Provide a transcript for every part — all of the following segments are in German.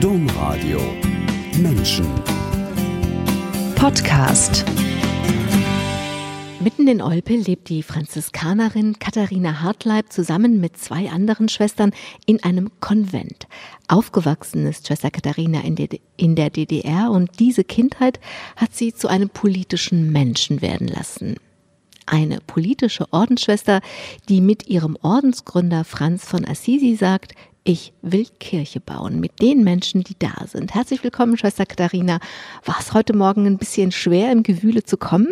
Domradio Menschen Podcast Mitten in Olpe lebt die Franziskanerin Katharina Hartleib zusammen mit zwei anderen Schwestern in einem Konvent. Aufgewachsen ist Schwester Katharina in der DDR und diese Kindheit hat sie zu einem politischen Menschen werden lassen. Eine politische Ordensschwester, die mit ihrem Ordensgründer Franz von Assisi sagt, ich will Kirche bauen mit den Menschen, die da sind. Herzlich willkommen, Schwester Katharina. War es heute Morgen ein bisschen schwer, im Gewühle zu kommen?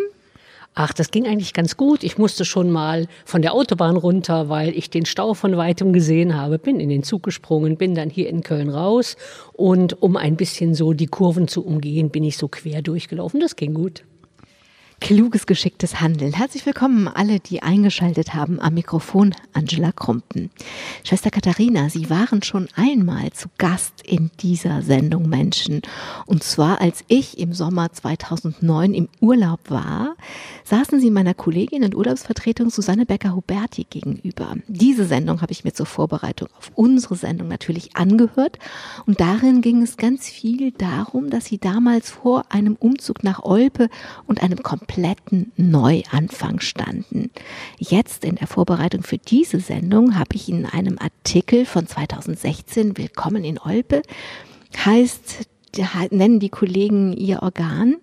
Ach, das ging eigentlich ganz gut. Ich musste schon mal von der Autobahn runter, weil ich den Stau von weitem gesehen habe. Bin in den Zug gesprungen, bin dann hier in Köln raus und um ein bisschen so die Kurven zu umgehen, bin ich so quer durchgelaufen. Das ging gut. Kluges, geschicktes Handeln. Herzlich willkommen alle, die eingeschaltet haben am Mikrofon Angela Krumpen. Schwester Katharina, Sie waren schon einmal zu Gast in dieser Sendung Menschen. Und zwar als ich im Sommer 2009 im Urlaub war, saßen Sie meiner Kollegin und Urlaubsvertretung Susanne Becker-Huberti gegenüber. Diese Sendung habe ich mir zur Vorbereitung auf unsere Sendung natürlich angehört. Und darin ging es ganz viel darum, dass Sie damals vor einem Umzug nach Olpe und einem kompletten Neuanfang standen. Jetzt in der Vorbereitung für diese Sendung habe ich in einem Artikel von 2016 Willkommen in Olpe heißt, nennen die Kollegen ihr Organ.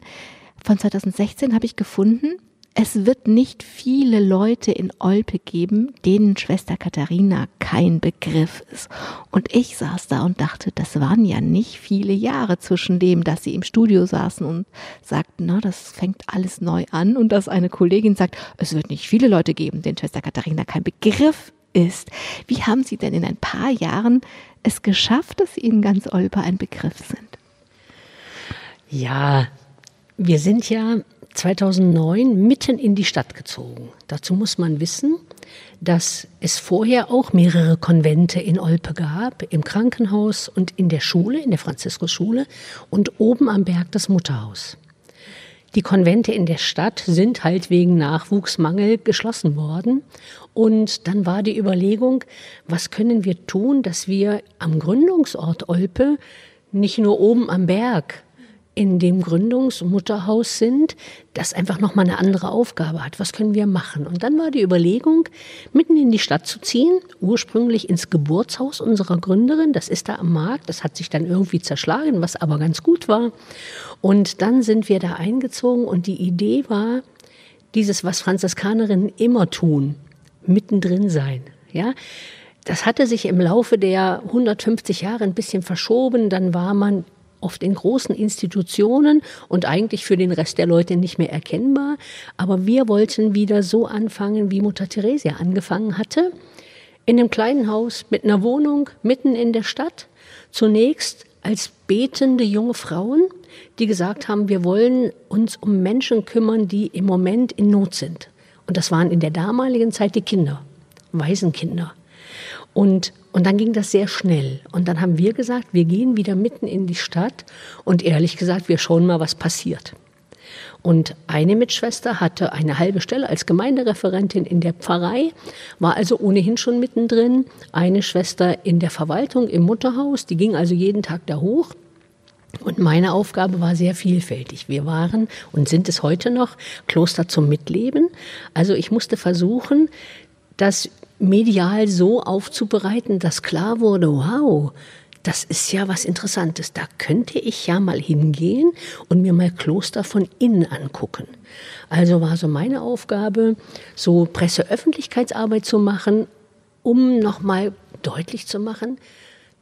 Von 2016 habe ich gefunden, es wird nicht viele Leute in Olpe geben, denen Schwester Katharina kein Begriff ist. Und ich saß da und dachte, das waren ja nicht viele Jahre zwischen dem, dass sie im Studio saßen und sagten, na, das fängt alles neu an und dass eine Kollegin sagt, es wird nicht viele Leute geben, denen Schwester Katharina kein Begriff ist. Wie haben Sie denn in ein paar Jahren es geschafft, dass Ihnen ganz Olpe ein Begriff sind? Ja, wir sind ja 2009 mitten in die Stadt gezogen. Dazu muss man wissen, dass es vorher auch mehrere Konvente in Olpe gab, im Krankenhaus und in der Schule, in der Franziskusschule und oben am Berg das Mutterhaus. Die Konvente in der Stadt sind halt wegen Nachwuchsmangel geschlossen worden. Und dann war die Überlegung, was können wir tun, dass wir am Gründungsort Olpe nicht nur oben am Berg in dem Gründungsmutterhaus sind, das einfach nochmal eine andere Aufgabe hat. Was können wir machen? Und dann war die Überlegung, mitten in die Stadt zu ziehen, ursprünglich ins Geburtshaus unserer Gründerin. Das ist da am Markt. Das hat sich dann irgendwie zerschlagen, was aber ganz gut war. Und dann sind wir da eingezogen und die Idee war, dieses, was Franziskanerinnen immer tun, mittendrin sein. Ja, das hatte sich im Laufe der 150 Jahre ein bisschen verschoben. Dann war man oft in großen Institutionen und eigentlich für den Rest der Leute nicht mehr erkennbar. Aber wir wollten wieder so anfangen, wie Mutter Theresia angefangen hatte. In einem kleinen Haus mit einer Wohnung mitten in der Stadt. Zunächst als betende junge Frauen, die gesagt haben, wir wollen uns um Menschen kümmern, die im Moment in Not sind. Und das waren in der damaligen Zeit die Kinder, Waisenkinder. Und, und dann ging das sehr schnell. Und dann haben wir gesagt, wir gehen wieder mitten in die Stadt und ehrlich gesagt, wir schauen mal, was passiert. Und eine Mitschwester hatte eine halbe Stelle als Gemeindereferentin in der Pfarrei, war also ohnehin schon mittendrin. Eine Schwester in der Verwaltung im Mutterhaus, die ging also jeden Tag da hoch. Und meine Aufgabe war sehr vielfältig. Wir waren und sind es heute noch Kloster zum Mitleben. Also ich musste versuchen, das medial so aufzubereiten, dass klar wurde, wow, das ist ja was Interessantes. Da könnte ich ja mal hingehen und mir mal Kloster von innen angucken. Also war so meine Aufgabe, so Presseöffentlichkeitsarbeit zu machen, um nochmal deutlich zu machen,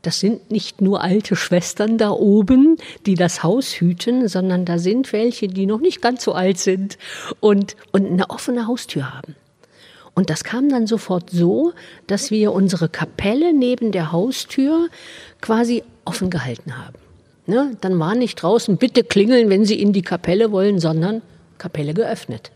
das sind nicht nur alte Schwestern da oben, die das Haus hüten, sondern da sind welche, die noch nicht ganz so alt sind und, und eine offene Haustür haben. Und das kam dann sofort so, dass wir unsere Kapelle neben der Haustür quasi offen gehalten haben. Ne? Dann war nicht draußen, bitte klingeln, wenn Sie in die Kapelle wollen, sondern Kapelle geöffnet.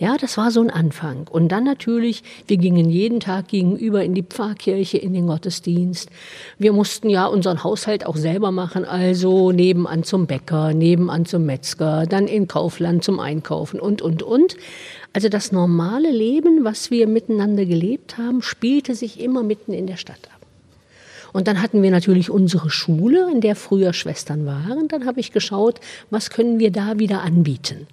Ja, das war so ein Anfang. Und dann natürlich, wir gingen jeden Tag gegenüber in die Pfarrkirche, in den Gottesdienst. Wir mussten ja unseren Haushalt auch selber machen, also nebenan zum Bäcker, nebenan zum Metzger, dann in Kaufland zum Einkaufen und, und, und. Also das normale Leben, was wir miteinander gelebt haben, spielte sich immer mitten in der Stadt ab. Und dann hatten wir natürlich unsere Schule, in der früher Schwestern waren. Dann habe ich geschaut, was können wir da wieder anbieten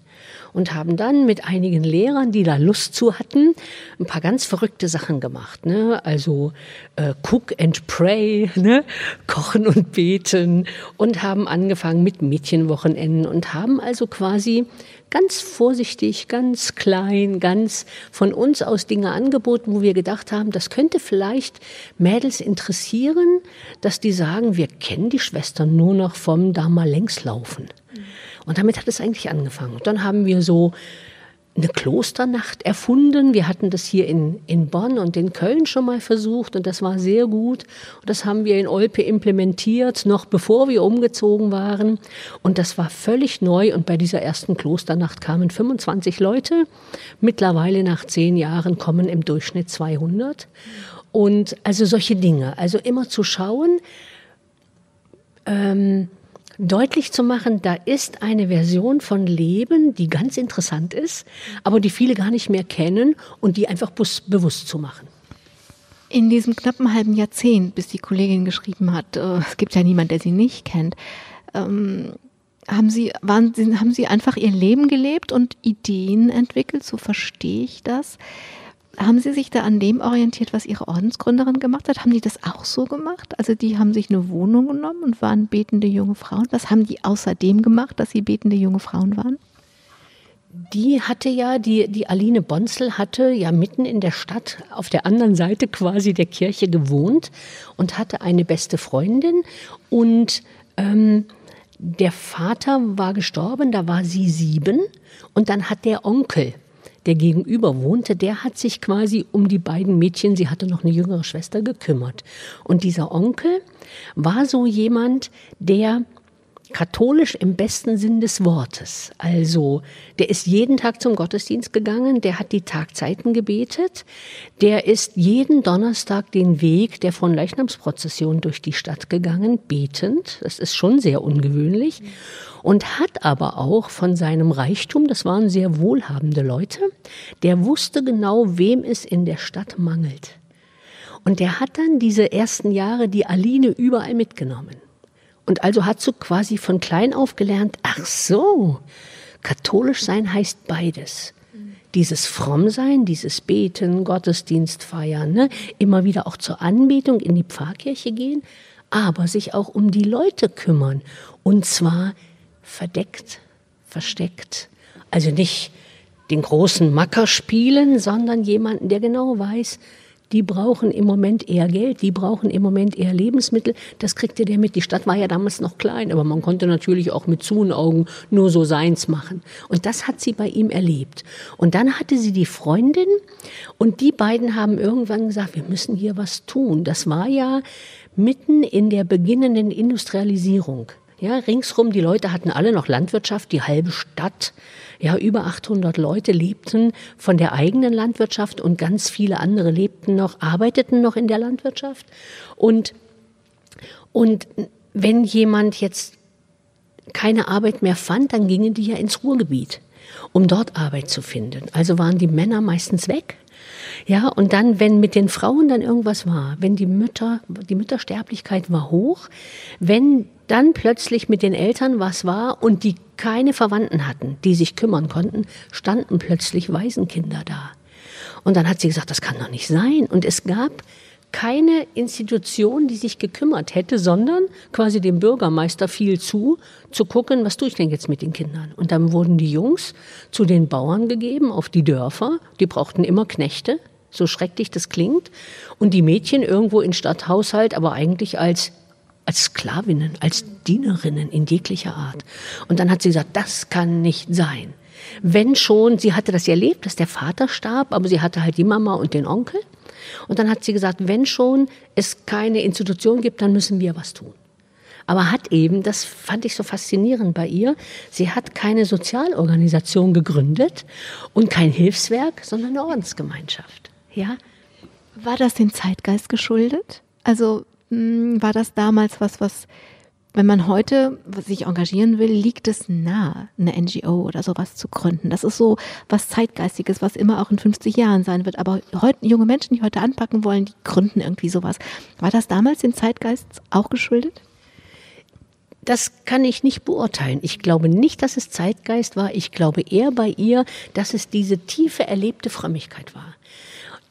und haben dann mit einigen Lehrern, die da Lust zu hatten, ein paar ganz verrückte Sachen gemacht. Ne? Also äh, Cook and Pray, ne? Kochen und Beten und haben angefangen mit Mädchenwochenenden und haben also quasi ganz vorsichtig, ganz klein, ganz von uns aus Dinge angeboten, wo wir gedacht haben, das könnte vielleicht Mädels interessieren, dass die sagen, wir kennen die Schwestern nur noch vom da mal längs laufen. Und damit hat es eigentlich angefangen. Dann haben wir so eine Klosternacht erfunden. Wir hatten das hier in, in Bonn und in Köln schon mal versucht und das war sehr gut. Und das haben wir in Olpe implementiert, noch bevor wir umgezogen waren. Und das war völlig neu und bei dieser ersten Klosternacht kamen 25 Leute. Mittlerweile nach zehn Jahren kommen im Durchschnitt 200. Und also solche Dinge. Also immer zu schauen, ähm, deutlich zu machen, da ist eine Version von Leben, die ganz interessant ist, aber die viele gar nicht mehr kennen und die einfach bewusst zu machen. In diesem knappen halben Jahrzehnt, bis die Kollegin geschrieben hat, äh, es gibt ja niemand, der sie nicht kennt, ähm, haben Sie, waren, haben Sie einfach Ihr Leben gelebt und Ideen entwickelt, so verstehe ich das. Haben Sie sich da an dem orientiert, was Ihre Ordensgründerin gemacht hat? Haben die das auch so gemacht? Also die haben sich eine Wohnung genommen und waren betende junge Frauen. Was haben die außerdem gemacht, dass sie betende junge Frauen waren? Die hatte ja, die, die Aline Bonzel hatte ja mitten in der Stadt auf der anderen Seite quasi der Kirche gewohnt und hatte eine beste Freundin und ähm, der Vater war gestorben, da war sie sieben und dann hat der Onkel der gegenüber wohnte, der hat sich quasi um die beiden Mädchen, sie hatte noch eine jüngere Schwester, gekümmert. Und dieser Onkel war so jemand, der katholisch im besten Sinn des Wortes. Also, der ist jeden Tag zum Gottesdienst gegangen, der hat die Tagzeiten gebetet, der ist jeden Donnerstag den Weg der von Leichnamsprozession durch die Stadt gegangen, betend. Das ist schon sehr ungewöhnlich und hat aber auch von seinem Reichtum, das waren sehr wohlhabende Leute, der wusste genau, wem es in der Stadt mangelt. Und der hat dann diese ersten Jahre die Aline überall mitgenommen. Und also hat so quasi von klein auf gelernt, ach so, katholisch sein heißt beides. Dieses Frommsein, dieses Beten, Gottesdienst feiern, ne? immer wieder auch zur Anbetung in die Pfarrkirche gehen, aber sich auch um die Leute kümmern. Und zwar verdeckt, versteckt. Also nicht den großen Macker spielen, sondern jemanden, der genau weiß, die brauchen im Moment eher Geld, die brauchen im Moment eher Lebensmittel. Das kriegte der mit. Die Stadt war ja damals noch klein, aber man konnte natürlich auch mit zu Augen nur so seins machen. Und das hat sie bei ihm erlebt. Und dann hatte sie die Freundin und die beiden haben irgendwann gesagt, wir müssen hier was tun. Das war ja mitten in der beginnenden Industrialisierung. Ja, ringsrum, die Leute hatten alle noch Landwirtschaft, die halbe Stadt. Ja, über 800 Leute lebten von der eigenen Landwirtschaft und ganz viele andere lebten noch, arbeiteten noch in der Landwirtschaft. Und, und wenn jemand jetzt keine Arbeit mehr fand, dann gingen die ja ins Ruhrgebiet, um dort Arbeit zu finden. Also waren die Männer meistens weg ja, und dann, wenn mit den Frauen dann irgendwas war, wenn die Mütter, die Müttersterblichkeit war hoch, wenn dann plötzlich mit den Eltern was war und die keine Verwandten hatten, die sich kümmern konnten, standen plötzlich Waisenkinder da. Und dann hat sie gesagt, das kann doch nicht sein. Und es gab keine Institution, die sich gekümmert hätte, sondern quasi dem Bürgermeister fiel zu, zu gucken, was tue ich denn jetzt mit den Kindern. Und dann wurden die Jungs zu den Bauern gegeben auf die Dörfer. Die brauchten immer Knechte, so schrecklich das klingt. Und die Mädchen irgendwo in Stadthaushalt, aber eigentlich als als Sklavinnen, als Dienerinnen in jeglicher Art. Und dann hat sie gesagt, das kann nicht sein. Wenn schon, sie hatte das erlebt, dass der Vater starb, aber sie hatte halt die Mama und den Onkel. Und dann hat sie gesagt, wenn schon es keine Institution gibt, dann müssen wir was tun. Aber hat eben, das fand ich so faszinierend bei ihr, sie hat keine Sozialorganisation gegründet und kein Hilfswerk, sondern eine Ordensgemeinschaft. Ja? War das dem Zeitgeist geschuldet? Also war das damals was, was wenn man heute sich engagieren will, liegt es nahe, eine NGO oder sowas zu gründen. Das ist so was Zeitgeistiges, was immer auch in 50 Jahren sein wird. Aber heute, junge Menschen, die heute anpacken wollen, die gründen irgendwie sowas. War das damals dem Zeitgeist auch geschuldet? Das kann ich nicht beurteilen. Ich glaube nicht, dass es Zeitgeist war. Ich glaube eher bei ihr, dass es diese tiefe erlebte Frömmigkeit war.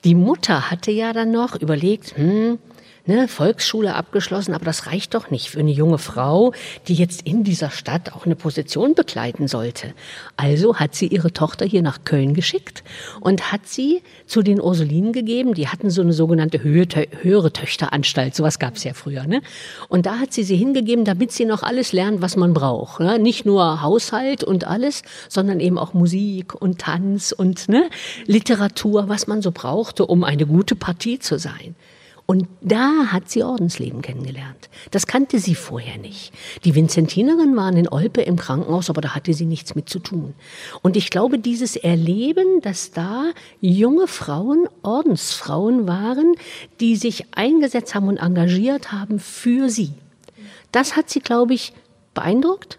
Die Mutter hatte ja dann noch überlegt, hm, ne, Volksschule abgeschlossen, aber das reicht doch nicht für eine junge Frau, die jetzt in dieser Stadt auch eine Position begleiten sollte. Also hat sie ihre Tochter hier nach Köln geschickt und hat sie zu den Ursulinen gegeben. Die hatten so eine sogenannte höhere Töchteranstalt, sowas gab es ja früher. Ne? Und da hat sie sie hingegeben, damit sie noch alles lernt, was man braucht. Ne? Nicht nur Haushalt und alles, sondern eben auch Musik und Tanz und ne, Literatur, was man so brauchte, um eine gute Partie zu sein. Und da hat sie Ordensleben kennengelernt. Das kannte sie vorher nicht. Die Vinzentinerinnen waren in Olpe im Krankenhaus, aber da hatte sie nichts mit zu tun. Und ich glaube, dieses Erleben, dass da junge Frauen, Ordensfrauen waren, die sich eingesetzt haben und engagiert haben für sie, das hat sie, glaube ich, beeindruckt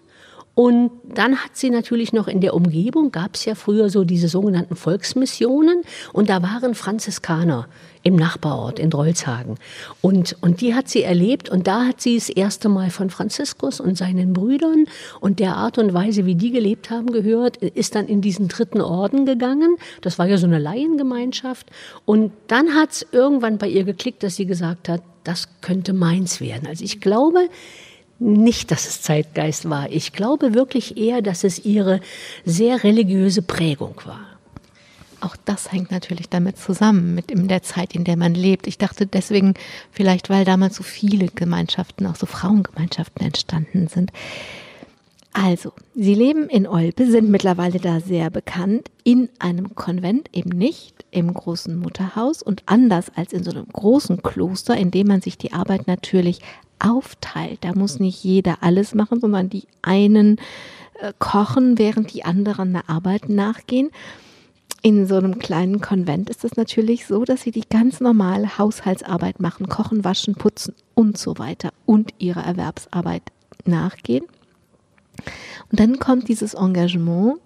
und dann hat sie natürlich noch in der Umgebung, gab es ja früher so diese sogenannten Volksmissionen und da waren Franziskaner im Nachbarort in Drolzhagen. Und, und die hat sie erlebt und da hat sie das erste Mal von Franziskus und seinen Brüdern und der Art und Weise, wie die gelebt haben, gehört, ist dann in diesen dritten Orden gegangen. Das war ja so eine Laiengemeinschaft. Und dann hat es irgendwann bei ihr geklickt, dass sie gesagt hat, das könnte meins werden. Also ich glaube, nicht, dass es Zeitgeist war. Ich glaube wirklich eher, dass es ihre sehr religiöse Prägung war. Auch das hängt natürlich damit zusammen, mit in der Zeit, in der man lebt. Ich dachte deswegen, vielleicht weil damals so viele Gemeinschaften, auch so Frauengemeinschaften entstanden sind. Also, Sie leben in Olpe, sind mittlerweile da sehr bekannt, in einem Konvent, eben nicht im großen Mutterhaus und anders als in so einem großen Kloster, in dem man sich die Arbeit natürlich aufteilt. Da muss nicht jeder alles machen, sondern die einen äh, kochen, während die anderen der Arbeit nachgehen. In so einem kleinen Konvent ist es natürlich so, dass sie die ganz normale Haushaltsarbeit machen, kochen, waschen, putzen und so weiter und ihrer Erwerbsarbeit nachgehen. Und dann kommt dieses Engagement,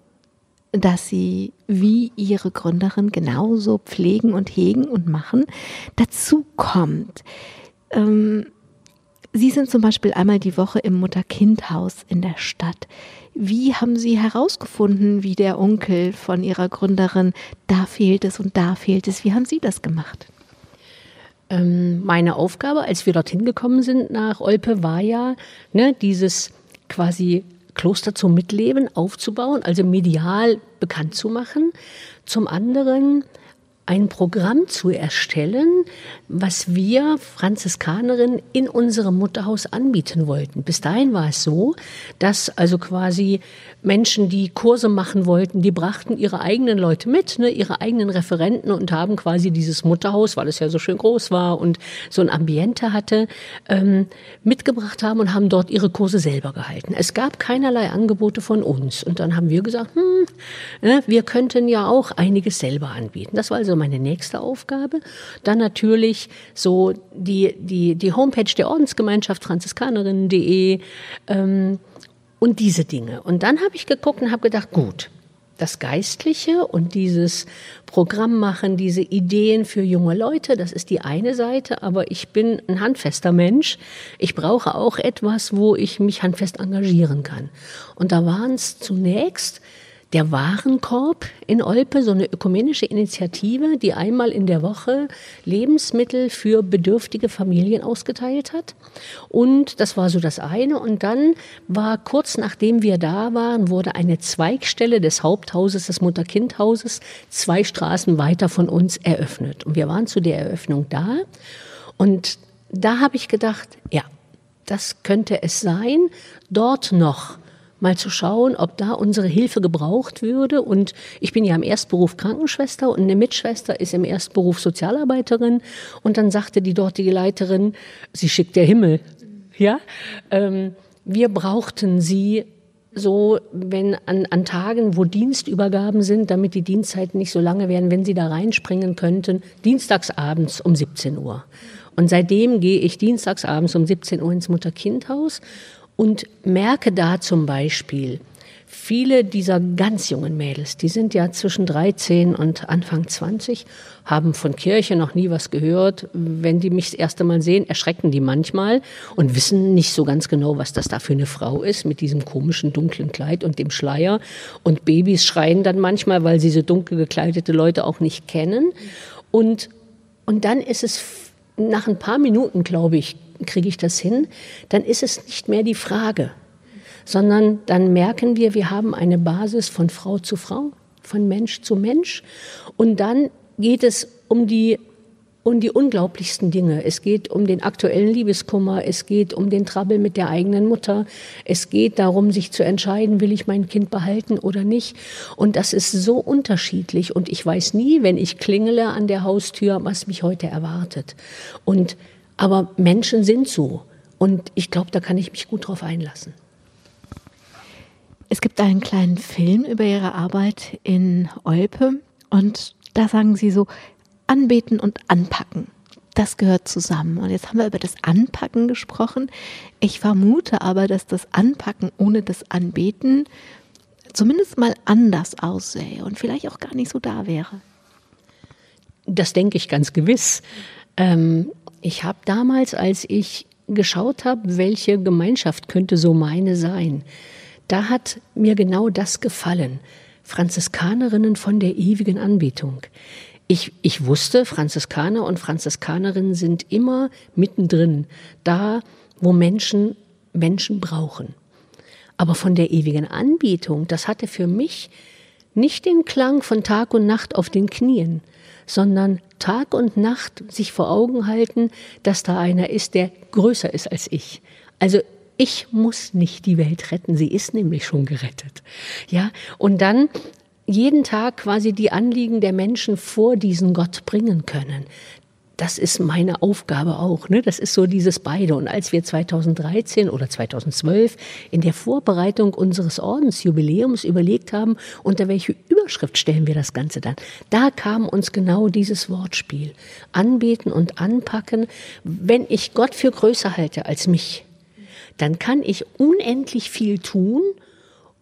dass sie wie ihre Gründerin genauso pflegen und hegen und machen, dazu kommt. Ähm, Sie sind zum Beispiel einmal die Woche im Mutter-Kind-Haus in der Stadt. Wie haben Sie herausgefunden, wie der Onkel von Ihrer Gründerin, da fehlt es und da fehlt es? Wie haben Sie das gemacht? Ähm, meine Aufgabe, als wir dorthin gekommen sind nach Olpe, war ja, ne, dieses quasi Kloster zum Mitleben aufzubauen, also medial bekannt zu machen. Zum anderen ein Programm zu erstellen, was wir Franziskanerinnen in unserem Mutterhaus anbieten wollten. Bis dahin war es so, dass also quasi Menschen, die Kurse machen wollten, die brachten ihre eigenen Leute mit, ne, ihre eigenen Referenten und haben quasi dieses Mutterhaus, weil es ja so schön groß war und so ein Ambiente hatte, ähm, mitgebracht haben und haben dort ihre Kurse selber gehalten. Es gab keinerlei Angebote von uns. Und dann haben wir gesagt, hm, ne, wir könnten ja auch einiges selber anbieten. Das war also meine nächste Aufgabe. Dann natürlich so die, die, die Homepage der Ordensgemeinschaft franziskanerinnen.de, ähm, und diese Dinge. Und dann habe ich geguckt und habe gedacht, gut, das Geistliche und dieses Programm machen, diese Ideen für junge Leute, das ist die eine Seite, aber ich bin ein handfester Mensch. Ich brauche auch etwas, wo ich mich handfest engagieren kann. Und da waren es zunächst der Warenkorb in Olpe, so eine ökumenische Initiative, die einmal in der Woche Lebensmittel für bedürftige Familien ausgeteilt hat. Und das war so das eine. Und dann war kurz nachdem wir da waren, wurde eine Zweigstelle des Haupthauses, des Mutter-Kind-Hauses, zwei Straßen weiter von uns eröffnet. Und wir waren zu der Eröffnung da. Und da habe ich gedacht, ja, das könnte es sein, dort noch mal zu schauen, ob da unsere Hilfe gebraucht würde. Und ich bin ja im Erstberuf Krankenschwester und eine Mitschwester ist im Erstberuf Sozialarbeiterin. Und dann sagte die dortige Leiterin, sie schickt der Himmel. Ja, ähm, wir brauchten sie so, wenn an, an Tagen, wo Dienstübergaben sind, damit die Dienstzeiten nicht so lange werden, wenn sie da reinspringen könnten, dienstagsabends um 17 Uhr. Und seitdem gehe ich dienstagsabends um 17 Uhr ins Mutter-Kind-Haus und merke da zum Beispiel, viele dieser ganz jungen Mädels, die sind ja zwischen 13 und Anfang 20, haben von Kirche noch nie was gehört. Wenn die mich das erste Mal sehen, erschrecken die manchmal und wissen nicht so ganz genau, was das da für eine Frau ist mit diesem komischen dunklen Kleid und dem Schleier. Und Babys schreien dann manchmal, weil sie so dunkel gekleidete Leute auch nicht kennen. Und, und dann ist es nach ein paar Minuten, glaube ich, kriege ich das hin, dann ist es nicht mehr die Frage, sondern dann merken wir, wir haben eine Basis von Frau zu Frau, von Mensch zu Mensch. Und dann geht es um die um die unglaublichsten Dinge. Es geht um den aktuellen Liebeskummer, es geht um den Trouble mit der eigenen Mutter, es geht darum, sich zu entscheiden, will ich mein Kind behalten oder nicht. Und das ist so unterschiedlich und ich weiß nie, wenn ich klingele an der Haustür, was mich heute erwartet. Und aber Menschen sind so. Und ich glaube, da kann ich mich gut drauf einlassen. Es gibt einen kleinen Film über Ihre Arbeit in Olpe und da sagen Sie so, anbeten und anpacken. Das gehört zusammen. Und jetzt haben wir über das Anpacken gesprochen. Ich vermute aber, dass das Anpacken ohne das Anbeten zumindest mal anders aussähe und vielleicht auch gar nicht so da wäre. Das denke ich ganz gewiss. Ähm, ich habe damals, als ich geschaut habe, welche Gemeinschaft könnte so meine sein, da hat mir genau das gefallen. Franziskanerinnen von der ewigen Anbetung. Ich, ich wusste, Franziskaner und Franziskanerinnen sind immer mittendrin, da, wo Menschen Menschen brauchen. Aber von der ewigen Anbetung, das hatte für mich nicht den Klang von Tag und Nacht auf den Knien, sondern Tag und Nacht sich vor Augen halten, dass da einer ist, der größer ist als ich. Also ich muss nicht die Welt retten, sie ist nämlich schon gerettet. Ja, und dann jeden Tag quasi die Anliegen der Menschen vor diesen Gott bringen können das ist meine Aufgabe auch. Ne? Das ist so dieses beide. Und als wir 2013 oder 2012 in der Vorbereitung unseres Ordensjubiläums überlegt haben, unter welche Überschrift stellen wir das Ganze dann, da kam uns genau dieses Wortspiel. Anbeten und anpacken. Wenn ich Gott für größer halte als mich, dann kann ich unendlich viel tun,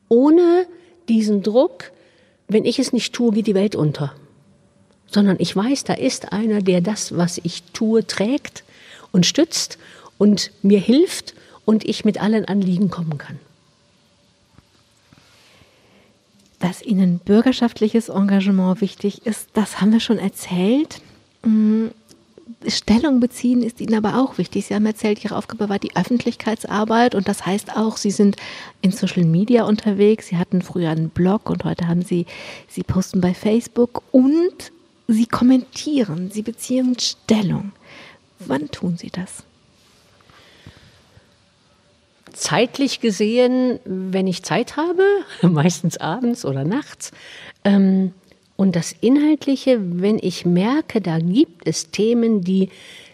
ohne diesen Druck, wenn ich es nicht tue, geht die Welt unter sondern ich weiß, da ist einer, der das, was ich tue, trägt und stützt und mir hilft und ich mit allen Anliegen kommen kann. Dass Ihnen bürgerschaftliches Engagement wichtig ist, das haben wir schon erzählt. Mm, Stellung beziehen ist Ihnen aber auch wichtig. Sie haben erzählt, Ihre Aufgabe war die Öffentlichkeitsarbeit und das heißt auch, Sie sind in Social Media unterwegs. Sie hatten früher einen Blog und heute haben Sie, Sie posten bei Facebook und Sie kommentieren, Sie beziehen Stellung. Wann tun Sie das? Zeitlich gesehen, wenn ich Zeit habe, meistens abends oder nachts. Ähm, und das Inhaltliche, wenn ich merke, da gibt es Themen, die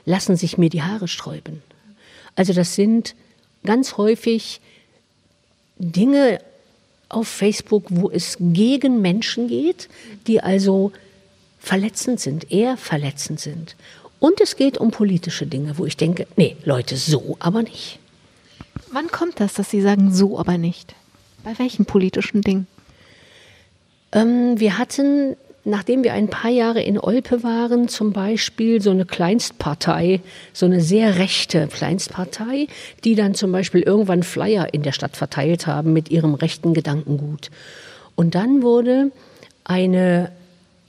lassen sich mir die Haare sträuben. Also das sind ganz häufig Dinge auf Facebook, wo es gegen Menschen geht, die also verletzend sind, eher verletzend sind. Und es geht um politische Dinge, wo ich denke, nee, Leute, so aber nicht. Wann kommt das, dass Sie sagen, so aber nicht? Bei welchen politischen Dingen? Ähm, wir hatten, nachdem wir ein paar Jahre in Olpe waren, zum Beispiel so eine Kleinstpartei, so eine sehr rechte Kleinstpartei, die dann zum Beispiel irgendwann Flyer in der Stadt verteilt haben mit ihrem rechten Gedankengut. Und dann wurde eine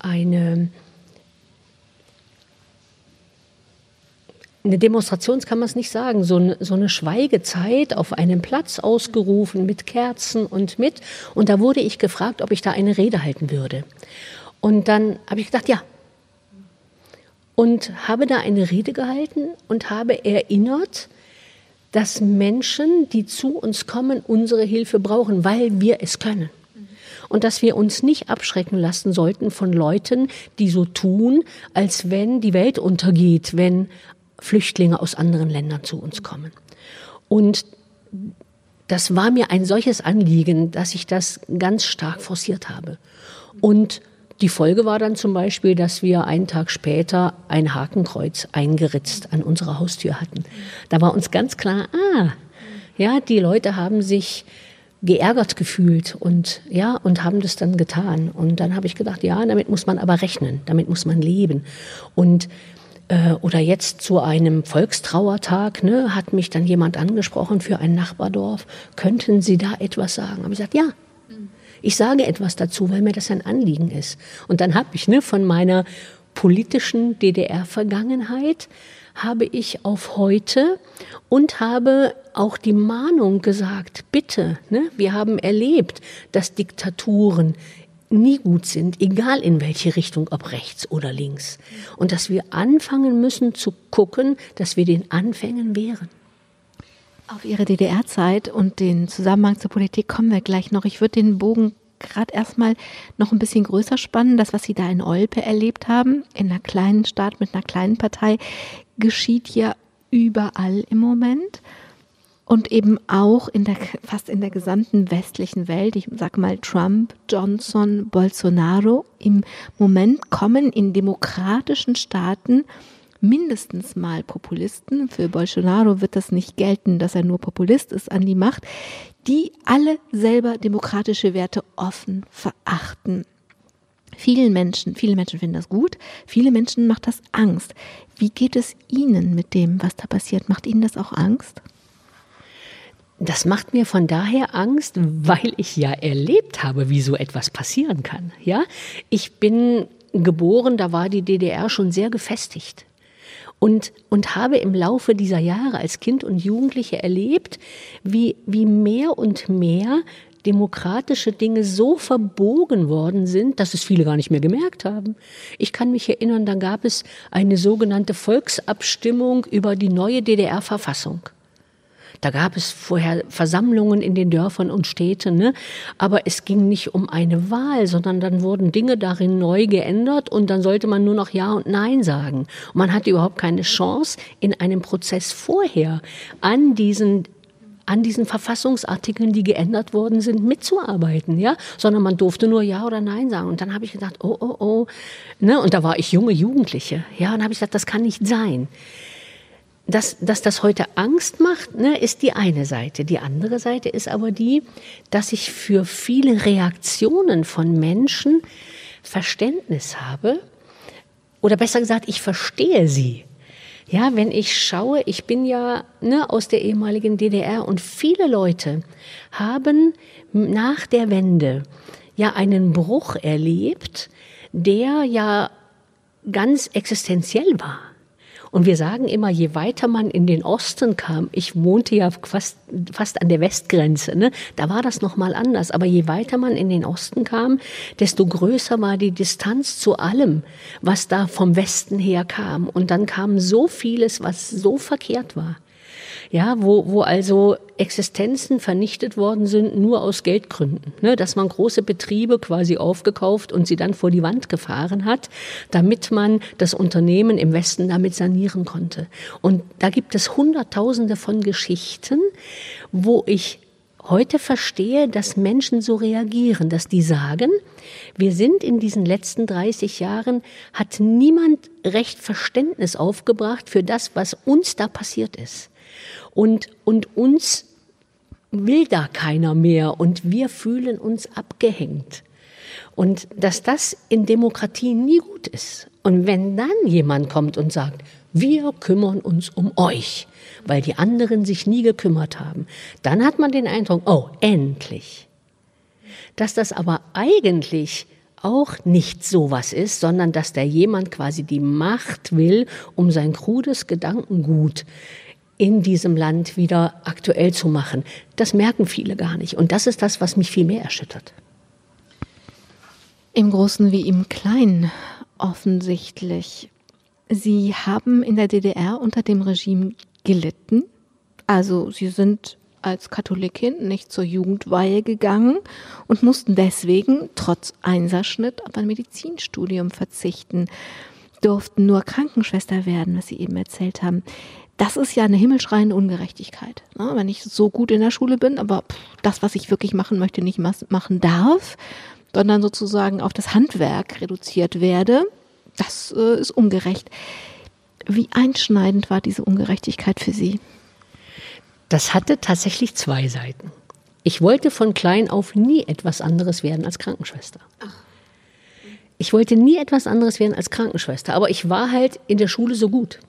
eine, eine Demonstration kann man es nicht sagen, so eine, so eine Schweigezeit auf einem Platz ausgerufen mit Kerzen und mit. Und da wurde ich gefragt, ob ich da eine Rede halten würde. Und dann habe ich gedacht, ja. Und habe da eine Rede gehalten und habe erinnert, dass Menschen, die zu uns kommen, unsere Hilfe brauchen, weil wir es können und dass wir uns nicht abschrecken lassen sollten von Leuten, die so tun, als wenn die Welt untergeht, wenn Flüchtlinge aus anderen Ländern zu uns kommen. Und das war mir ein solches Anliegen, dass ich das ganz stark forciert habe. Und die Folge war dann zum Beispiel, dass wir einen Tag später ein Hakenkreuz eingeritzt an unserer Haustür hatten. Da war uns ganz klar, ah, Ja, die Leute haben sich geärgert gefühlt und ja und haben das dann getan. Und dann habe ich gedacht ja damit muss man aber rechnen damit muss man leben. Und äh, oder jetzt zu einem Volkstrauertag ne, hat mich dann jemand angesprochen für ein Nachbardorf. Könnten Sie da etwas sagen? Habe ich gesagt ja. Ich sage etwas dazu weil mir das ein Anliegen ist. Und dann habe ich ne von meiner politischen DDR Vergangenheit habe ich auf heute und habe auch die Mahnung gesagt bitte ne, wir haben erlebt dass Diktaturen nie gut sind egal in welche Richtung ob rechts oder links. Und dass wir anfangen müssen zu gucken dass wir den anfängen wären auf ihre DDR Zeit und den Zusammenhang zur Politik kommen wir gleich noch. Ich würde den Bogen gerade erstmal noch ein bisschen größer spannen das was sie da in Olpe erlebt haben in einer kleinen Staat mit einer kleinen Partei geschieht ja überall im Moment und eben auch in der fast in der gesamten westlichen Welt. Ich sag mal Trump Johnson Bolsonaro. Im Moment kommen in demokratischen Staaten mindestens mal Populisten. Für Bolsonaro wird das nicht gelten dass er nur Populist ist an die Macht die alle selber demokratische Werte offen verachten. Vielen Menschen viele Menschen finden das gut viele Menschen macht das Angst wie geht es ihnen mit dem was da passiert? Macht ihnen das auch Angst? Das macht mir von daher Angst, weil ich ja erlebt habe, wie so etwas passieren kann. Ja, ich bin geboren, da war die DDR schon sehr gefestigt. Und, und habe im Laufe dieser Jahre als Kind und Jugendliche erlebt, wie, wie mehr und mehr demokratische Dinge so verbogen worden sind, dass es viele gar nicht mehr gemerkt haben. Ich kann mich erinnern, dann gab es eine sogenannte Volksabstimmung über die neue DDR-Verfassung. Da gab es vorher Versammlungen in den Dörfern und Städten, ne? aber es ging nicht um eine Wahl, sondern dann wurden Dinge darin neu geändert und dann sollte man nur noch ja und nein sagen. Und man hatte überhaupt keine Chance in einem Prozess vorher an diesen an diesen Verfassungsartikeln, die geändert worden sind, mitzuarbeiten, ja, sondern man durfte nur ja oder nein sagen. Und dann habe ich gedacht oh oh oh ne? und da war ich junge Jugendliche, ja, und habe ich gesagt, das kann nicht sein dass, dass das heute Angst macht, ne, ist die eine Seite. Die andere Seite ist aber die, dass ich für viele Reaktionen von Menschen Verständnis habe oder besser gesagt, ich verstehe sie. Ja, wenn ich schaue, ich bin ja ne, aus der ehemaligen DDR und viele Leute haben nach der Wende ja einen Bruch erlebt, der ja ganz existenziell war. Und wir sagen immer, je weiter man in den Osten kam, ich wohnte ja fast, fast an der Westgrenze, ne? da war das noch mal anders. Aber je weiter man in den Osten kam, desto größer war die Distanz zu allem, was da vom Westen her kam. Und dann kam so vieles, was so verkehrt war ja wo wo also existenzen vernichtet worden sind nur aus geldgründen ne? Dass man große betriebe quasi aufgekauft und sie dann vor die wand gefahren hat damit man das unternehmen im westen damit sanieren konnte. Und da gibt es hunderttausende von geschichten wo ich heute verstehe dass menschen so reagieren dass die sagen wir sind in diesen letzten 30 jahren hat niemand recht verständnis aufgebracht für das was uns da passiert ist und, und uns will da keiner mehr und wir fühlen uns abgehängt. Und dass das in Demokratie nie gut ist. Und wenn dann jemand kommt und sagt, wir kümmern uns um euch, weil die anderen sich nie gekümmert haben, dann hat man den Eindruck, oh, endlich. Dass das aber eigentlich auch nicht so was ist, sondern dass der jemand quasi die Macht will, um sein krudes Gedankengut in diesem Land wieder aktuell zu machen. Das merken viele gar nicht. Und das ist das, was mich viel mehr erschüttert. Im Großen wie im Kleinen offensichtlich. Sie haben in der DDR unter dem Regime gelitten. Also sie sind als Katholikin nicht zur Jugendweihe gegangen und mussten deswegen trotz Einserschnitt auf ein Medizinstudium verzichten, durften nur Krankenschwester werden, was sie eben erzählt haben das ist ja eine himmelschreiende Ungerechtigkeit ne? wenn ich so gut in der Schule bin, aber pff, das, was ich wirklich machen möchte, nicht machen darf, sondern sozusagen auf das Handwerk reduziert werde, das äh, ist ungerecht. Wie einschneidend war diese Ungerechtigkeit für Sie? Das hatte tatsächlich zwei Seiten. Ich wollte von klein auf nie etwas anderes werden als Krankenschwester. Ich wollte nie etwas anderes werden als Krankenschwester, aber ich war halt in der Schule so gut.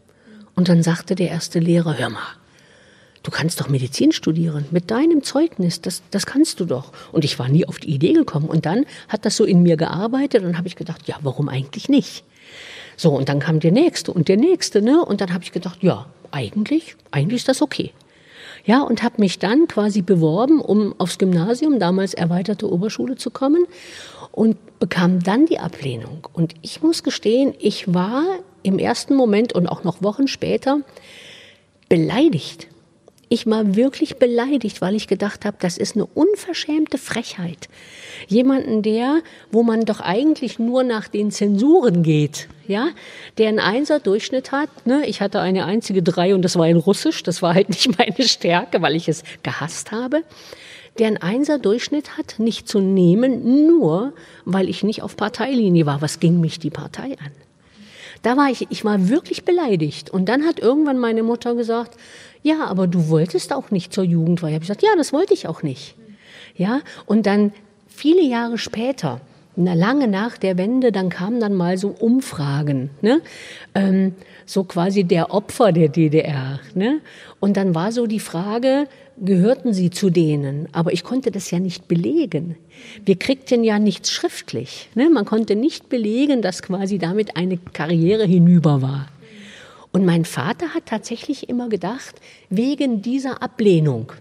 Und dann sagte der erste Lehrer, hör mal, du kannst doch Medizin studieren mit deinem Zeugnis, das, das kannst du doch. Und ich war nie auf die Idee gekommen. Und dann hat das so in mir gearbeitet und habe ich gedacht, ja, warum eigentlich nicht? So, und dann kam der nächste und der nächste, ne? Und dann habe ich gedacht, ja, eigentlich, eigentlich ist das okay. Ja, und habe mich dann quasi beworben, um aufs Gymnasium, damals erweiterte Oberschule zu kommen und bekam dann die Ablehnung. Und ich muss gestehen, ich war im ersten Moment und auch noch Wochen später beleidigt ich war wirklich beleidigt, weil ich gedacht habe, das ist eine unverschämte Frechheit. Jemanden, der, wo man doch eigentlich nur nach den Zensuren geht, ja, der einen Einser-Durchschnitt hat. Ne? Ich hatte eine einzige Drei und das war in Russisch. Das war halt nicht meine Stärke, weil ich es gehasst habe. Der einen Einser-Durchschnitt hat, nicht zu nehmen, nur weil ich nicht auf Parteilinie war. Was ging mich die Partei an? Da war ich, ich war wirklich beleidigt. Und dann hat irgendwann meine Mutter gesagt, ja, aber du wolltest auch nicht zur Jugendweihe. Ich habe gesagt, ja, das wollte ich auch nicht. Ja, und dann viele Jahre später, lange nach der Wende, dann kamen dann mal so Umfragen, ne? Ähm, so quasi der Opfer der DDR. Ne? Und dann war so die Frage, gehörten sie zu denen? Aber ich konnte das ja nicht belegen. Wir kriegten ja nichts schriftlich. Ne? Man konnte nicht belegen, dass quasi damit eine Karriere hinüber war. Und mein Vater hat tatsächlich immer gedacht, wegen dieser Ablehnung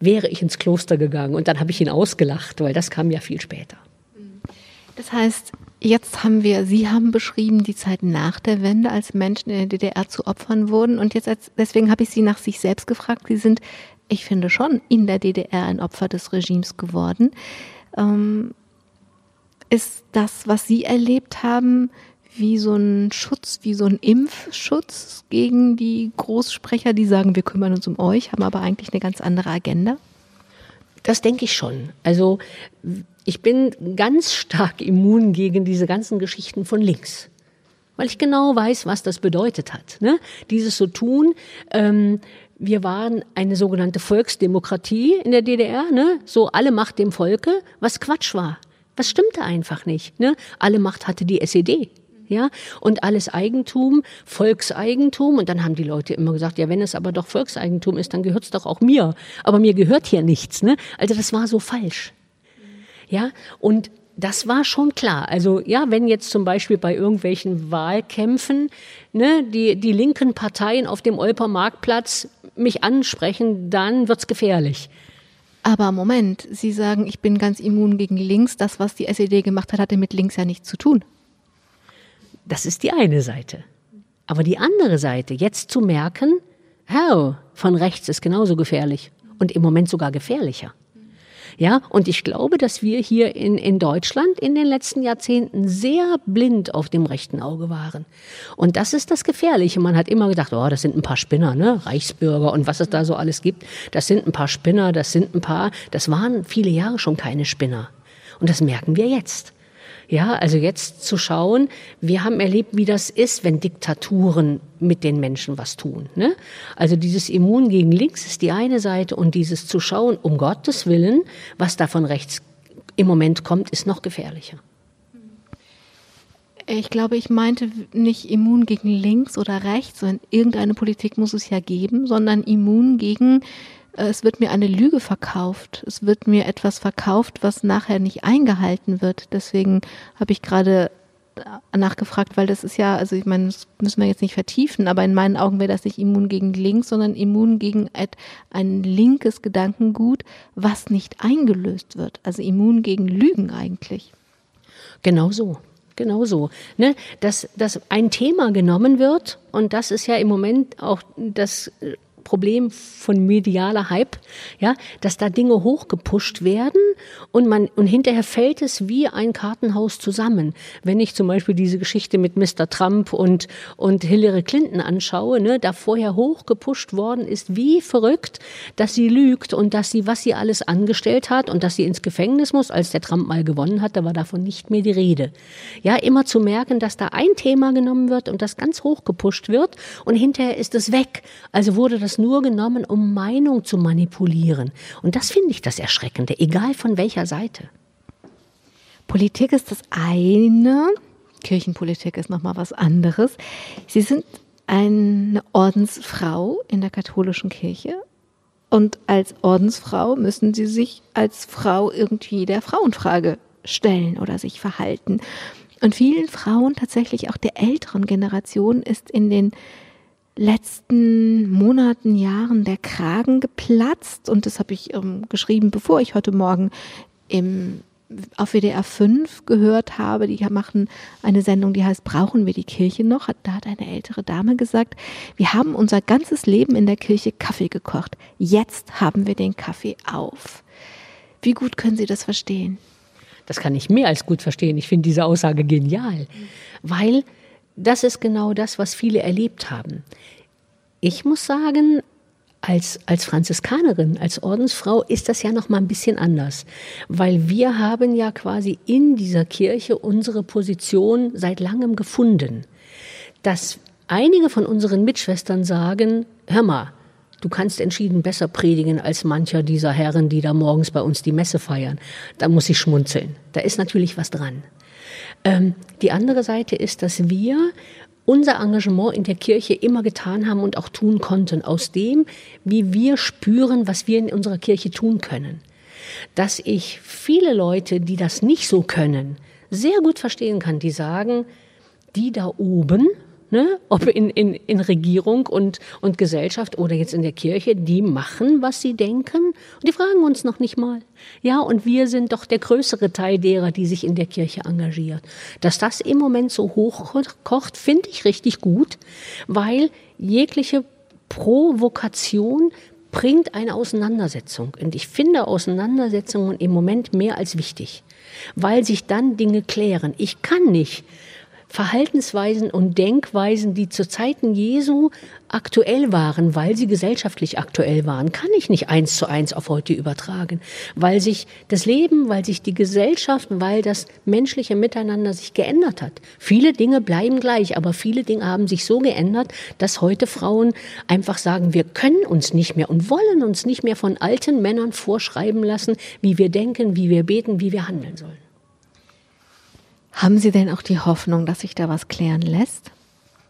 wäre ich ins Kloster gegangen. Und dann habe ich ihn ausgelacht, weil das kam ja viel später. Das heißt, jetzt haben wir, Sie haben beschrieben, die Zeit nach der Wende, als Menschen in der DDR zu Opfern wurden. Und jetzt, als, deswegen habe ich Sie nach sich selbst gefragt. Sie sind, ich finde schon, in der DDR ein Opfer des Regimes geworden. Ähm, ist das, was Sie erlebt haben, wie so ein Schutz, wie so ein Impfschutz gegen die Großsprecher, die sagen, wir kümmern uns um euch, haben aber eigentlich eine ganz andere Agenda? Das denke ich schon. Also ich bin ganz stark immun gegen diese ganzen Geschichten von links, weil ich genau weiß, was das bedeutet hat. Ne? Dieses so tun. Ähm, wir waren eine sogenannte Volksdemokratie in der DDR, ne? so alle Macht dem Volke, was Quatsch war. Was stimmte einfach nicht. Ne? Alle Macht hatte die SED ja, und alles Eigentum, Volkseigentum. Und dann haben die Leute immer gesagt, ja, wenn es aber doch Volkseigentum ist, dann gehört es doch auch mir. Aber mir gehört hier nichts, ne? Also das war so falsch. Ja, und das war schon klar. Also ja, wenn jetzt zum Beispiel bei irgendwelchen Wahlkämpfen ne, die, die linken Parteien auf dem Olper Marktplatz mich ansprechen, dann wird's gefährlich. Aber Moment, Sie sagen, ich bin ganz immun gegen links. Das, was die SED gemacht hat, hatte mit links ja nichts zu tun. Das ist die eine Seite. Aber die andere Seite, jetzt zu merken, oh, von rechts ist genauso gefährlich und im Moment sogar gefährlicher. Ja, und ich glaube, dass wir hier in, in Deutschland in den letzten Jahrzehnten sehr blind auf dem rechten Auge waren. Und das ist das Gefährliche. Man hat immer gedacht, oh, das sind ein paar Spinner, ne? Reichsbürger und was es da so alles gibt. Das sind ein paar Spinner, das sind ein paar, das waren viele Jahre schon keine Spinner. Und das merken wir jetzt. Ja, also jetzt zu schauen, wir haben erlebt, wie das ist, wenn Diktaturen mit den Menschen was tun. Ne? Also dieses Immun gegen links ist die eine Seite und dieses zu schauen, um Gottes Willen, was da von rechts im Moment kommt, ist noch gefährlicher. Ich glaube, ich meinte nicht immun gegen links oder rechts, sondern irgendeine Politik muss es ja geben, sondern immun gegen äh, es wird mir eine Lüge verkauft. Es wird mir etwas verkauft, was nachher nicht eingehalten wird. Deswegen habe ich gerade nachgefragt, weil das ist ja, also ich meine, das müssen wir jetzt nicht vertiefen, aber in meinen Augen wäre das nicht immun gegen links, sondern immun gegen ein linkes Gedankengut, was nicht eingelöst wird. Also immun gegen Lügen eigentlich. Genau so. Genau so. Ne? Dass, dass ein Thema genommen wird, und das ist ja im Moment auch das Problem von medialer Hype, ja, dass da Dinge hochgepusht werden und man, und hinterher fällt es wie ein Kartenhaus zusammen. Wenn ich zum Beispiel diese Geschichte mit Mr. Trump und, und Hillary Clinton anschaue, ne, da vorher hochgepusht worden ist, wie verrückt, dass sie lügt und dass sie, was sie alles angestellt hat und dass sie ins Gefängnis muss, als der Trump mal gewonnen hat, da war davon nicht mehr die Rede. Ja, immer zu merken, dass da ein Thema genommen wird und das ganz hochgepusht wird und hinterher ist es weg. Also wurde das es nur genommen, um Meinung zu manipulieren. Und das finde ich das Erschreckende, egal von welcher Seite. Politik ist das eine, Kirchenpolitik ist nochmal was anderes. Sie sind eine Ordensfrau in der katholischen Kirche und als Ordensfrau müssen Sie sich als Frau irgendwie der Frauenfrage stellen oder sich verhalten. Und vielen Frauen, tatsächlich auch der älteren Generation, ist in den letzten Monaten, Jahren der Kragen geplatzt. Und das habe ich ähm, geschrieben, bevor ich heute Morgen im auf WDR 5 gehört habe, die machen eine Sendung, die heißt Brauchen wir die Kirche noch? Da hat eine ältere Dame gesagt, wir haben unser ganzes Leben in der Kirche Kaffee gekocht. Jetzt haben wir den Kaffee auf. Wie gut können Sie das verstehen? Das kann ich mehr als gut verstehen. Ich finde diese Aussage genial, weil das ist genau das, was viele erlebt haben. Ich muss sagen, als, als Franziskanerin, als Ordensfrau ist das ja noch mal ein bisschen anders, weil wir haben ja quasi in dieser Kirche unsere Position seit langem gefunden. Dass einige von unseren Mitschwestern sagen, hör mal, du kannst entschieden besser predigen als mancher dieser Herren, die da morgens bei uns die Messe feiern. Da muss ich schmunzeln. Da ist natürlich was dran. Ähm, die andere Seite ist, dass wir unser Engagement in der Kirche immer getan haben und auch tun konnten, aus dem, wie wir spüren, was wir in unserer Kirche tun können. Dass ich viele Leute, die das nicht so können, sehr gut verstehen kann, die sagen, die da oben, ne, ob in, in, in Regierung und, und Gesellschaft oder jetzt in der Kirche, die machen, was sie denken und die fragen uns noch nicht mal. Ja, und wir sind doch der größere Teil derer, die sich in der Kirche engagiert. Dass das im Moment so hochkocht, finde ich richtig gut, weil jegliche Provokation bringt eine Auseinandersetzung. Und ich finde Auseinandersetzungen im Moment mehr als wichtig, weil sich dann Dinge klären. Ich kann nicht Verhaltensweisen und Denkweisen, die zu Zeiten Jesu aktuell waren, weil sie gesellschaftlich aktuell waren, kann ich nicht eins zu eins auf heute übertragen, weil sich das Leben, weil sich die Gesellschaft, weil das menschliche Miteinander sich geändert hat. Viele Dinge bleiben gleich, aber viele Dinge haben sich so geändert, dass heute Frauen einfach sagen, wir können uns nicht mehr und wollen uns nicht mehr von alten Männern vorschreiben lassen, wie wir denken, wie wir beten, wie wir handeln sollen. Haben Sie denn auch die Hoffnung, dass sich da was klären lässt?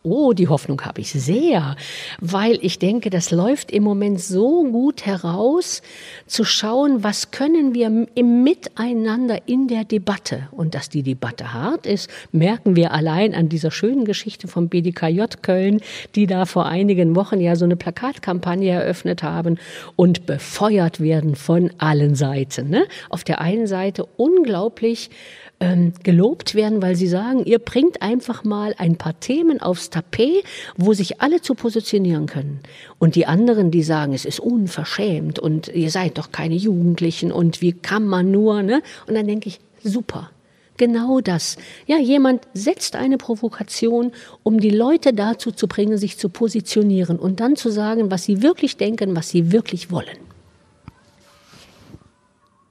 Oh, die Hoffnung habe ich sehr, weil ich denke, das läuft im Moment so gut heraus, zu schauen, was können wir im Miteinander in der Debatte. Und dass die Debatte hart ist, merken wir allein an dieser schönen Geschichte vom BDKJ Köln, die da vor einigen Wochen ja so eine Plakatkampagne eröffnet haben und befeuert werden von allen Seiten. Ne? Auf der einen Seite unglaublich ähm, gelobt werden, weil sie sagen, ihr bringt einfach mal ein paar Themen aufs Tapet, wo sich alle zu positionieren können. Und die anderen, die sagen, es ist unverschämt und ihr seid doch keine Jugendlichen und wie kann man nur, ne? Und dann denke ich, super. Genau das. Ja, jemand setzt eine Provokation, um die Leute dazu zu bringen, sich zu positionieren und dann zu sagen, was sie wirklich denken, was sie wirklich wollen.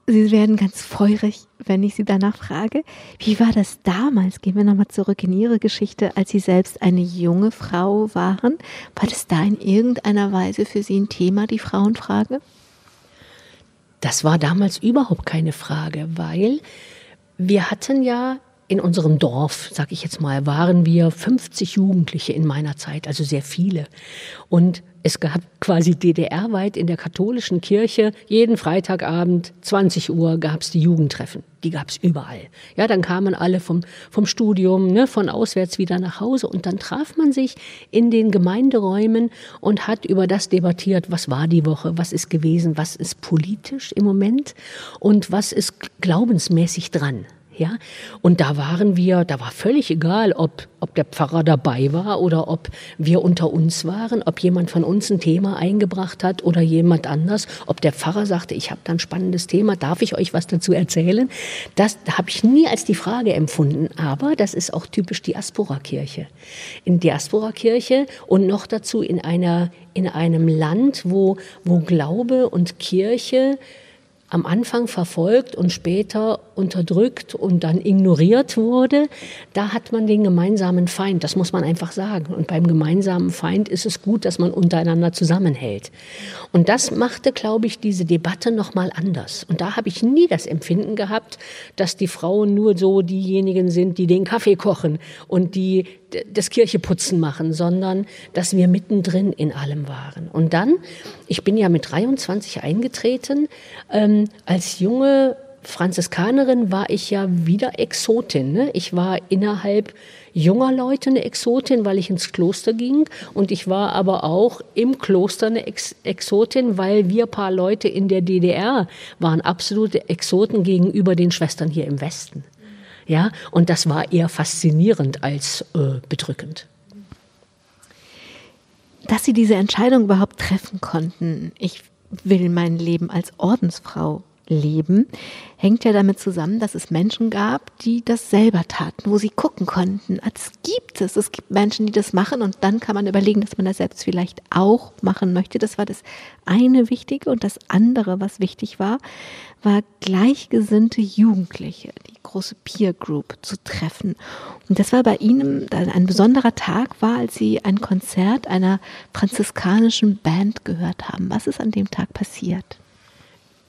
Sie werden ganz feurig, wenn ich Sie danach frage. Wie war das damals? Gehen wir nochmal zurück in Ihre Geschichte, als Sie selbst eine junge Frau waren. War das da in irgendeiner Weise für Sie ein Thema, die Frauenfrage? Das war damals überhaupt keine Frage, weil wir hatten ja in unserem Dorf, sag ich jetzt mal, waren wir 50 Jugendliche in meiner Zeit, also sehr viele. Und es gab quasi DDR-weit in der katholischen Kirche jeden Freitagabend 20 Uhr gab es die Jugendtreffen. Die gab es überall. Ja, dann kamen alle vom, vom Studium, ne, von auswärts wieder nach Hause und dann traf man sich in den Gemeinderäumen und hat über das debattiert, was war die Woche, was ist gewesen, was ist politisch im Moment und was ist glaubensmäßig dran. Ja, und da waren wir, da war völlig egal, ob, ob der Pfarrer dabei war oder ob wir unter uns waren, ob jemand von uns ein Thema eingebracht hat oder jemand anders, ob der Pfarrer sagte, ich habe da ein spannendes Thema, darf ich euch was dazu erzählen? Das habe ich nie als die Frage empfunden, aber das ist auch typisch Diaspora-Kirche. In Diaspora-Kirche und noch dazu in einer, in einem Land, wo, wo Glaube und Kirche am Anfang verfolgt und später unterdrückt und dann ignoriert wurde, da hat man den gemeinsamen Feind, das muss man einfach sagen. Und beim gemeinsamen Feind ist es gut, dass man untereinander zusammenhält. Und das machte, glaube ich, diese Debatte nochmal anders. Und da habe ich nie das Empfinden gehabt, dass die Frauen nur so diejenigen sind, die den Kaffee kochen und die das Kircheputzen machen, sondern dass wir mittendrin in allem waren. Und dann, ich bin ja mit 23 eingetreten, ähm, als junge Franziskanerin war ich ja wieder Exotin. Ne? Ich war innerhalb junger Leute eine Exotin, weil ich ins Kloster ging. Und ich war aber auch im Kloster eine Ex Exotin, weil wir paar Leute in der DDR waren absolute Exoten gegenüber den Schwestern hier im Westen. Ja, und das war eher faszinierend als äh, bedrückend. Dass Sie diese Entscheidung überhaupt treffen konnten, ich will mein Leben als Ordensfrau leben, hängt ja damit zusammen, dass es Menschen gab, die das selber taten, wo sie gucken konnten. Es gibt es. Es gibt Menschen, die das machen und dann kann man überlegen, dass man das selbst vielleicht auch machen möchte. Das war das eine Wichtige und das andere, was wichtig war, war gleichgesinnte Jugendliche, die große Peer Group zu treffen. Und das war bei Ihnen ein besonderer Tag, war, als Sie ein Konzert einer franziskanischen Band gehört haben. Was ist an dem Tag passiert?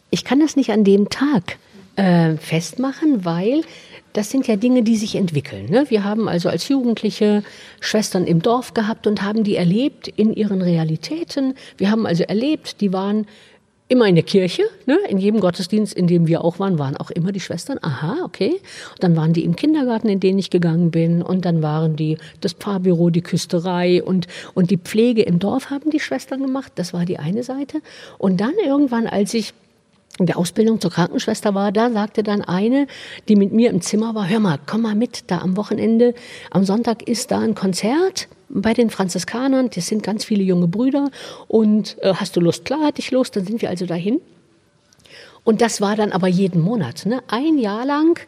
Ich kann das nicht an dem Tag äh, festmachen, weil das sind ja Dinge, die sich entwickeln. Ne? Wir haben also als Jugendliche Schwestern im Dorf gehabt und haben die erlebt in ihren Realitäten. Wir haben also erlebt, die waren immer in der Kirche, ne? in jedem Gottesdienst, in dem wir auch waren, waren auch immer die Schwestern. Aha, okay. Und dann waren die im Kindergarten, in den ich gegangen bin. Und dann waren die das Pfarrbüro, die Küsterei und, und die Pflege im Dorf haben die Schwestern gemacht. Das war die eine Seite. Und dann irgendwann, als ich in der Ausbildung zur Krankenschwester war, da sagte dann eine, die mit mir im Zimmer war, hör mal, komm mal mit, da am Wochenende, am Sonntag ist da ein Konzert bei den Franziskanern, das sind ganz viele junge Brüder und äh, hast du Lust? Klar hatte ich Lust, dann sind wir also dahin. Und das war dann aber jeden Monat, ne? ein Jahr lang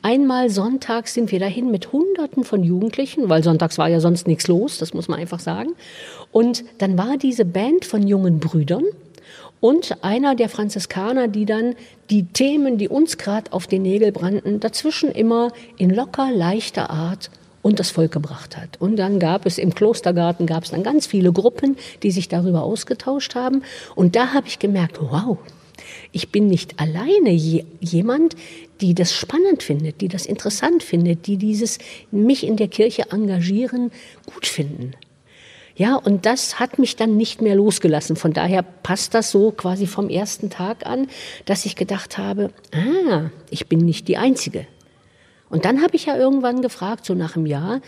Einmal sonntags sind wir dahin mit Hunderten von Jugendlichen, weil sonntags war ja sonst nichts los, das muss man einfach sagen. Und dann war diese Band von jungen Brüdern, und einer der Franziskaner, die dann die Themen, die uns gerade auf den Nägel brannten, dazwischen immer in locker leichter Art und das Volk gebracht hat. Und dann gab es im Klostergarten gab es dann ganz viele Gruppen, die sich darüber ausgetauscht haben. Und da habe ich gemerkt, wow, ich bin nicht alleine je, jemand, die das spannend findet, die das interessant findet, die dieses mich in der Kirche engagieren gut finden. Ja, und das hat mich dann nicht mehr losgelassen. Von daher passt das so quasi vom ersten Tag an, dass ich gedacht habe, ah, ich bin nicht die Einzige. Und dann habe ich ja irgendwann gefragt, so nach einem Jahr,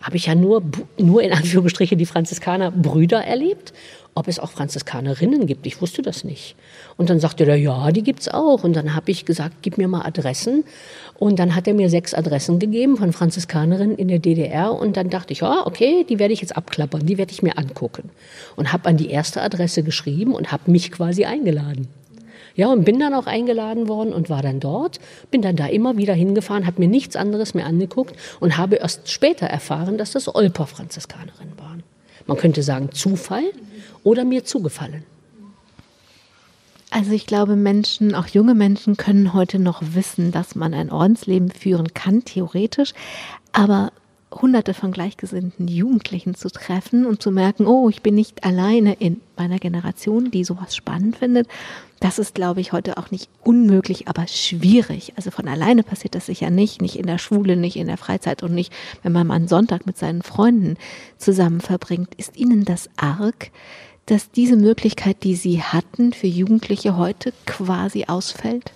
habe ich ja nur, nur in Anführungsstriche die Franziskaner Brüder erlebt ob es auch Franziskanerinnen gibt. Ich wusste das nicht. Und dann sagte er, ja, die gibt's auch. Und dann habe ich gesagt, gib mir mal Adressen. Und dann hat er mir sechs Adressen gegeben von Franziskanerinnen in der DDR. Und dann dachte ich, ja, okay, die werde ich jetzt abklappern, die werde ich mir angucken. Und habe an die erste Adresse geschrieben und habe mich quasi eingeladen. Ja, und bin dann auch eingeladen worden und war dann dort, bin dann da immer wieder hingefahren, habe mir nichts anderes mehr angeguckt und habe erst später erfahren, dass das Olper Franziskanerinnen waren. Man könnte sagen Zufall, oder mir zugefallen? Also ich glaube, Menschen, auch junge Menschen können heute noch wissen, dass man ein Ordensleben führen kann, theoretisch. Aber hunderte von gleichgesinnten Jugendlichen zu treffen und zu merken, oh, ich bin nicht alleine in meiner Generation, die sowas spannend findet, das ist, glaube ich, heute auch nicht unmöglich, aber schwierig. Also von alleine passiert das sicher nicht, nicht in der Schule, nicht in der Freizeit und nicht, wenn man mal einen Sonntag mit seinen Freunden zusammen verbringt. Ist Ihnen das arg, dass diese Möglichkeit, die Sie hatten für Jugendliche heute quasi ausfällt?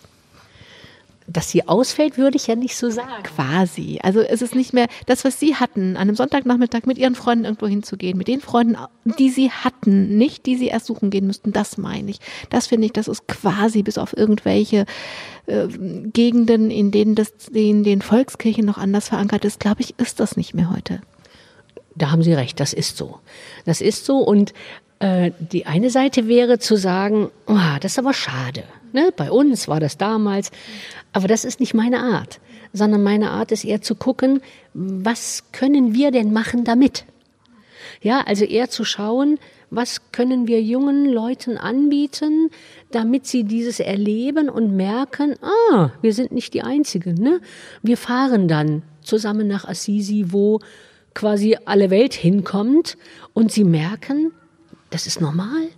Dass sie ausfällt, würde ich ja nicht so sagen. Quasi. Also es ist nicht mehr das, was Sie hatten, an einem Sonntagnachmittag mit Ihren Freunden irgendwo hinzugehen, mit den Freunden, die Sie hatten, nicht die Sie erst suchen gehen müssten, das meine ich. Das finde ich, das ist quasi bis auf irgendwelche äh, Gegenden, in denen das in den Volkskirchen noch anders verankert ist, glaube ich, ist das nicht mehr heute. Da haben Sie recht, das ist so. Das ist so und äh, die eine Seite wäre zu sagen, oh, das ist aber schade. Ne? Bei uns war das damals. Aber das ist nicht meine Art, sondern meine Art ist eher zu gucken, was können wir denn machen damit? Ja, also eher zu schauen, was können wir jungen Leuten anbieten, damit sie dieses erleben und merken, ah, wir sind nicht die Einzigen. Ne? Wir fahren dann zusammen nach Assisi, wo quasi alle Welt hinkommt und sie merken, das ist normal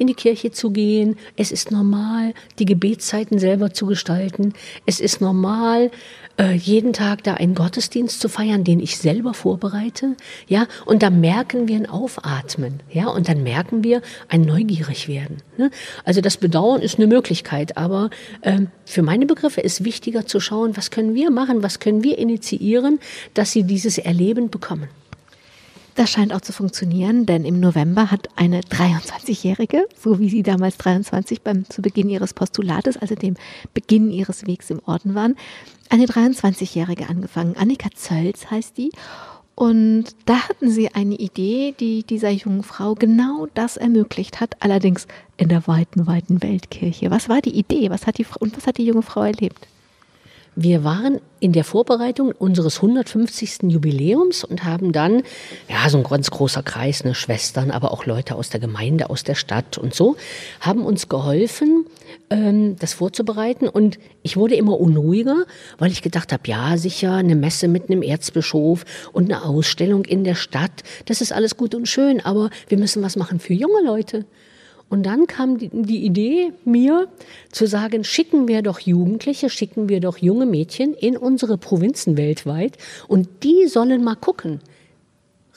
in die Kirche zu gehen. Es ist normal, die Gebetszeiten selber zu gestalten. Es ist normal, äh, jeden Tag da einen Gottesdienst zu feiern, den ich selber vorbereite. Ja, und da merken wir ein Aufatmen. Ja, und dann merken wir ein neugierig werden. Ne? Also das Bedauern ist eine Möglichkeit, aber ähm, für meine Begriffe ist wichtiger zu schauen, was können wir machen, was können wir initiieren, dass sie dieses Erleben bekommen. Das scheint auch zu funktionieren, denn im November hat eine 23-Jährige, so wie sie damals 23 beim zu Beginn ihres Postulates, also dem Beginn ihres Wegs im Orden waren, eine 23-Jährige angefangen. Annika Zölz heißt die. Und da hatten sie eine Idee, die dieser jungen Frau genau das ermöglicht hat, allerdings in der weiten, weiten Weltkirche. Was war die Idee? Was hat die, und was hat die junge Frau erlebt? Wir waren in der Vorbereitung unseres 150. Jubiläums und haben dann, ja, so ein ganz großer Kreis, ne, Schwestern, aber auch Leute aus der Gemeinde, aus der Stadt und so, haben uns geholfen, ähm, das vorzubereiten. Und ich wurde immer unruhiger, weil ich gedacht habe, ja, sicher, eine Messe mit einem Erzbischof und eine Ausstellung in der Stadt, das ist alles gut und schön, aber wir müssen was machen für junge Leute. Und dann kam die, Idee mir zu sagen, schicken wir doch Jugendliche, schicken wir doch junge Mädchen in unsere Provinzen weltweit und die sollen mal gucken,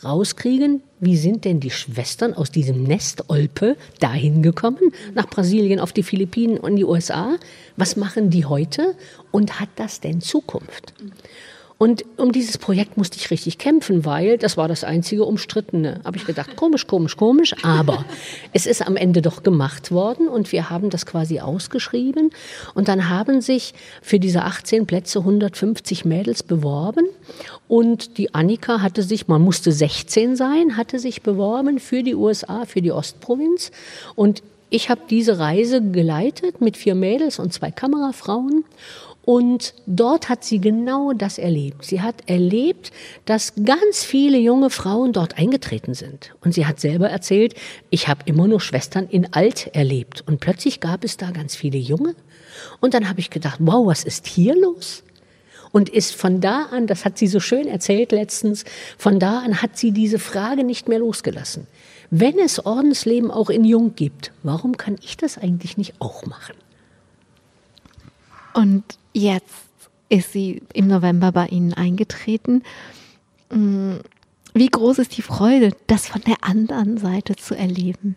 rauskriegen, wie sind denn die Schwestern aus diesem Nest Olpe dahin gekommen, nach Brasilien, auf die Philippinen und die USA? Was machen die heute und hat das denn Zukunft? Und um dieses Projekt musste ich richtig kämpfen, weil das war das einzige Umstrittene. Habe ich gedacht, komisch, komisch, komisch. Aber es ist am Ende doch gemacht worden und wir haben das quasi ausgeschrieben. Und dann haben sich für diese 18 Plätze 150 Mädels beworben. Und die Annika hatte sich, man musste 16 sein, hatte sich beworben für die USA, für die Ostprovinz. Und ich habe diese Reise geleitet mit vier Mädels und zwei Kamerafrauen. Und dort hat sie genau das erlebt. Sie hat erlebt, dass ganz viele junge Frauen dort eingetreten sind. Und sie hat selber erzählt, ich habe immer nur Schwestern in Alt erlebt. Und plötzlich gab es da ganz viele junge. Und dann habe ich gedacht, wow, was ist hier los? Und ist von da an, das hat sie so schön erzählt letztens, von da an hat sie diese Frage nicht mehr losgelassen. Wenn es Ordensleben auch in Jung gibt, warum kann ich das eigentlich nicht auch machen? Und jetzt ist sie im November bei Ihnen eingetreten. Mm, wie groß ist die Freude, das von der anderen Seite zu erleben?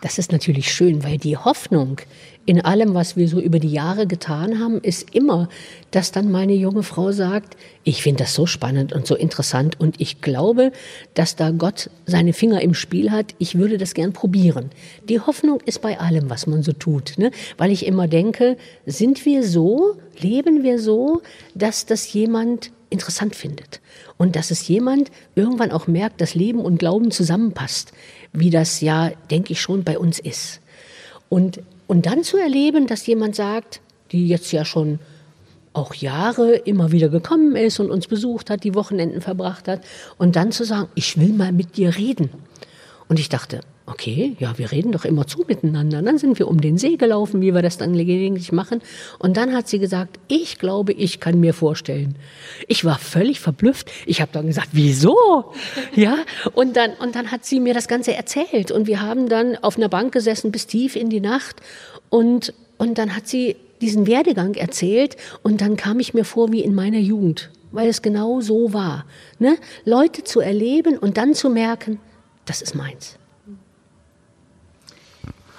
Das ist natürlich schön, weil die Hoffnung in allem, was wir so über die Jahre getan haben, ist immer, dass dann meine junge Frau sagt, ich finde das so spannend und so interessant und ich glaube, dass da Gott seine Finger im Spiel hat. Ich würde das gern probieren. Die Hoffnung ist bei allem, was man so tut, ne? weil ich immer denke, sind wir so, leben wir so, dass das jemand interessant findet und dass es jemand irgendwann auch merkt, dass Leben und Glauben zusammenpasst wie das ja, denke ich, schon bei uns ist. Und, und dann zu erleben, dass jemand sagt, die jetzt ja schon auch Jahre immer wieder gekommen ist und uns besucht hat, die Wochenenden verbracht hat, und dann zu sagen, ich will mal mit dir reden. Und ich dachte, okay, ja, wir reden doch immer zu miteinander. dann sind wir um den See gelaufen, wie wir das dann gelegentlich machen. Und dann hat sie gesagt, ich glaube, ich kann mir vorstellen. Ich war völlig verblüfft. Ich habe dann gesagt, wieso? Ja, und dann, und dann hat sie mir das Ganze erzählt. Und wir haben dann auf einer Bank gesessen bis tief in die Nacht. Und, und dann hat sie diesen Werdegang erzählt. Und dann kam ich mir vor wie in meiner Jugend, weil es genau so war. Ne? Leute zu erleben und dann zu merken, das ist meins.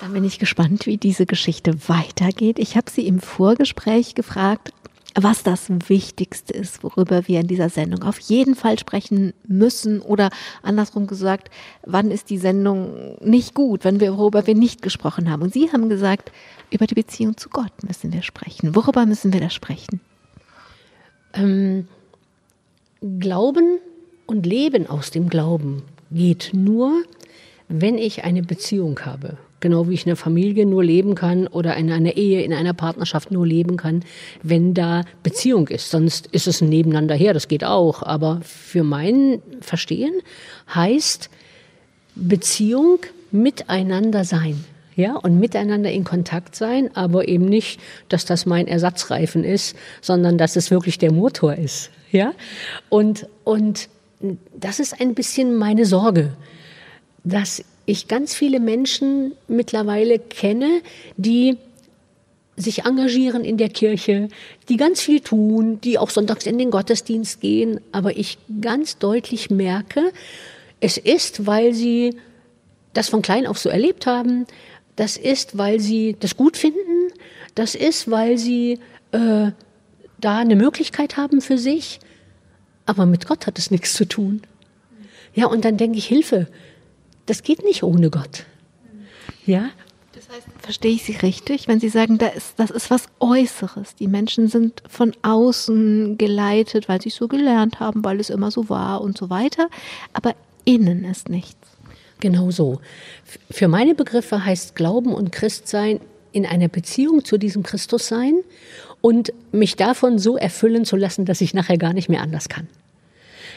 Dann bin ich gespannt, wie diese Geschichte weitergeht. Ich habe Sie im Vorgespräch gefragt, was das Wichtigste ist, worüber wir in dieser Sendung auf jeden Fall sprechen müssen oder andersrum gesagt, wann ist die Sendung nicht gut, wenn wir, worüber wir nicht gesprochen haben. Und Sie haben gesagt, über die Beziehung zu Gott müssen wir sprechen. Worüber müssen wir da sprechen? Ähm, Glauben und Leben aus dem Glauben geht nur, wenn ich eine Beziehung habe Genau wie ich in einer Familie nur leben kann oder in einer Ehe, in einer Partnerschaft nur leben kann, wenn da Beziehung ist. Sonst ist es ein Nebeneinander her, das geht auch. Aber für mein Verstehen heißt Beziehung miteinander sein. Ja, und miteinander in Kontakt sein, aber eben nicht, dass das mein Ersatzreifen ist, sondern dass es wirklich der Motor ist. Ja, und, und das ist ein bisschen meine Sorge, dass ich ganz viele Menschen mittlerweile kenne, die sich engagieren in der Kirche, die ganz viel tun, die auch sonntags in den Gottesdienst gehen, aber ich ganz deutlich merke, es ist, weil sie das von klein auf so erlebt haben, das ist, weil sie das gut finden, das ist, weil sie äh, da eine Möglichkeit haben für sich, aber mit Gott hat es nichts zu tun. Ja, und dann denke ich, Hilfe, das geht nicht ohne Gott. Ja, das heißt, verstehe ich Sie richtig, wenn Sie sagen, da ist, das ist was Äußeres. Die Menschen sind von außen geleitet, weil sie es so gelernt haben, weil es immer so war und so weiter. Aber innen ist nichts. Genau so. Für meine Begriffe heißt Glauben und Christsein in einer Beziehung zu diesem Christus sein und mich davon so erfüllen zu lassen, dass ich nachher gar nicht mehr anders kann.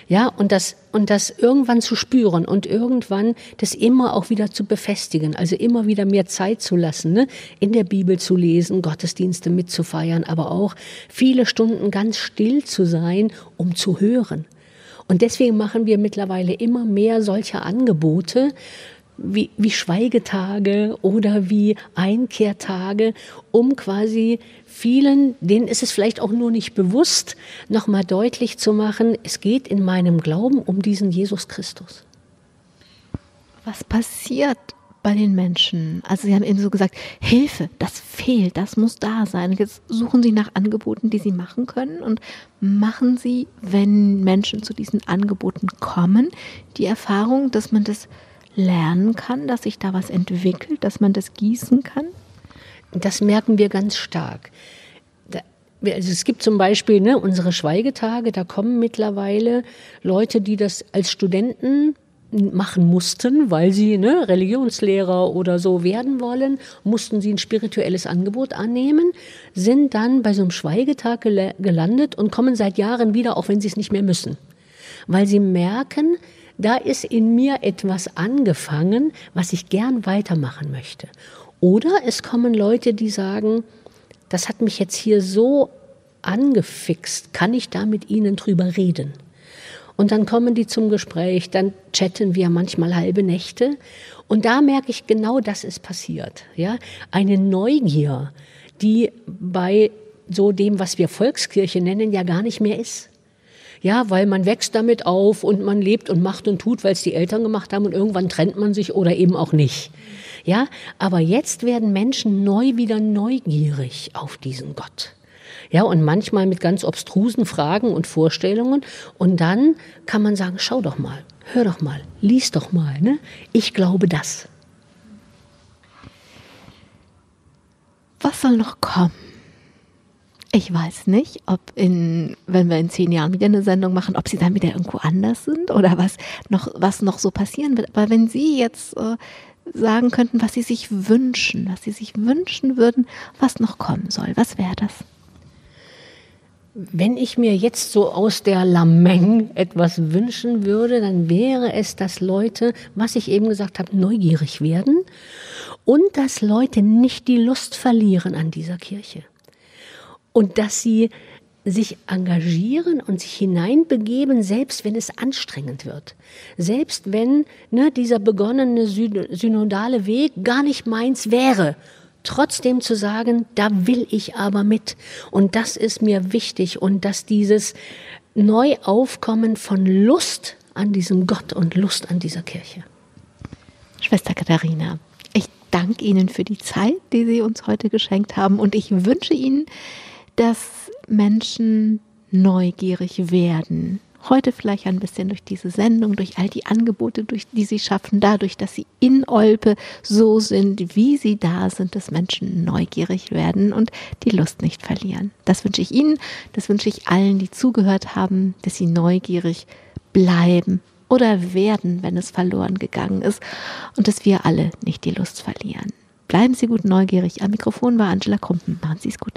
Ja, und das, und das irgendwann zu spüren und irgendwann das immer auch wieder zu befestigen, also immer wieder mehr Zeit zu lassen, ne? in der Bibel zu lesen, Gottesdienste mitzufeiern, aber auch viele Stunden ganz still zu sein, um zu hören. Und deswegen machen wir mittlerweile immer mehr solcher Angebote, wie, wie Schweigetage oder wie Einkehrtage, um quasi vielen, denen ist es vielleicht auch nur nicht bewusst, nochmal deutlich zu machen, es geht in meinem Glauben um diesen Jesus Christus. Was passiert bei den Menschen? Also Sie haben eben so gesagt, Hilfe, das fehlt, das muss da sein. Jetzt suchen Sie nach Angeboten, die Sie machen können und machen Sie, wenn Menschen zu diesen Angeboten kommen, die Erfahrung, dass man das lernen kann, dass sich da was entwickelt, dass man das gießen kann? Das merken wir ganz stark. Also es gibt zum Beispiel ne, unsere Schweigetage, da kommen mittlerweile Leute, die das als Studenten machen mussten, weil sie ne, Religionslehrer oder so werden wollen, mussten sie ein spirituelles Angebot annehmen, sind dann bei so einem Schweigetag gelandet und kommen seit Jahren wieder, auch wenn sie es nicht mehr müssen. Weil sie merken, da ist in mir etwas angefangen, was ich gern weitermachen möchte. Oder es kommen Leute, die sagen, das hat mich jetzt hier so angefixt, kann ich da mit Ihnen drüber reden? Und dann kommen die zum Gespräch, dann chatten wir manchmal halbe Nächte. Und da merke ich genau, das ist passiert. Ja, eine Neugier, die bei so dem, was wir Volkskirche nennen, ja gar nicht mehr ist. Ja, weil man wächst damit auf und man lebt und macht und tut, weil es die Eltern gemacht haben und irgendwann trennt man sich oder eben auch nicht. Ja, aber jetzt werden Menschen neu wieder neugierig auf diesen Gott. Ja, und manchmal mit ganz obstrusen Fragen und Vorstellungen. Und dann kann man sagen, schau doch mal, hör doch mal, lies doch mal, ne? Ich glaube das. Was soll noch kommen? Ich weiß nicht, ob in, wenn wir in zehn Jahren wieder eine Sendung machen, ob sie dann wieder irgendwo anders sind oder was noch, was noch so passieren wird. Aber wenn Sie jetzt äh, sagen könnten, was Sie sich wünschen, was Sie sich wünschen würden, was noch kommen soll, was wäre das? Wenn ich mir jetzt so aus der Lameng etwas wünschen würde, dann wäre es, dass Leute, was ich eben gesagt habe, neugierig werden und dass Leute nicht die Lust verlieren an dieser Kirche und dass sie sich engagieren und sich hineinbegeben, selbst wenn es anstrengend wird. Selbst wenn ne, dieser begonnene synodale Weg gar nicht meins wäre. Trotzdem zu sagen, da will ich aber mit. Und das ist mir wichtig. Und dass dieses Neuaufkommen von Lust an diesem Gott und Lust an dieser Kirche. Schwester Katharina, ich danke Ihnen für die Zeit, die Sie uns heute geschenkt haben. Und ich wünsche Ihnen, dass Menschen neugierig werden. Heute vielleicht ein bisschen durch diese Sendung, durch all die Angebote, durch die sie schaffen, dadurch, dass sie in Olpe so sind, wie sie da sind, dass Menschen neugierig werden und die Lust nicht verlieren. Das wünsche ich Ihnen, das wünsche ich allen, die zugehört haben, dass sie neugierig bleiben oder werden, wenn es verloren gegangen ist und dass wir alle nicht die Lust verlieren. Bleiben Sie gut neugierig. Am Mikrofon war Angela Krumpen. Machen Sie es gut.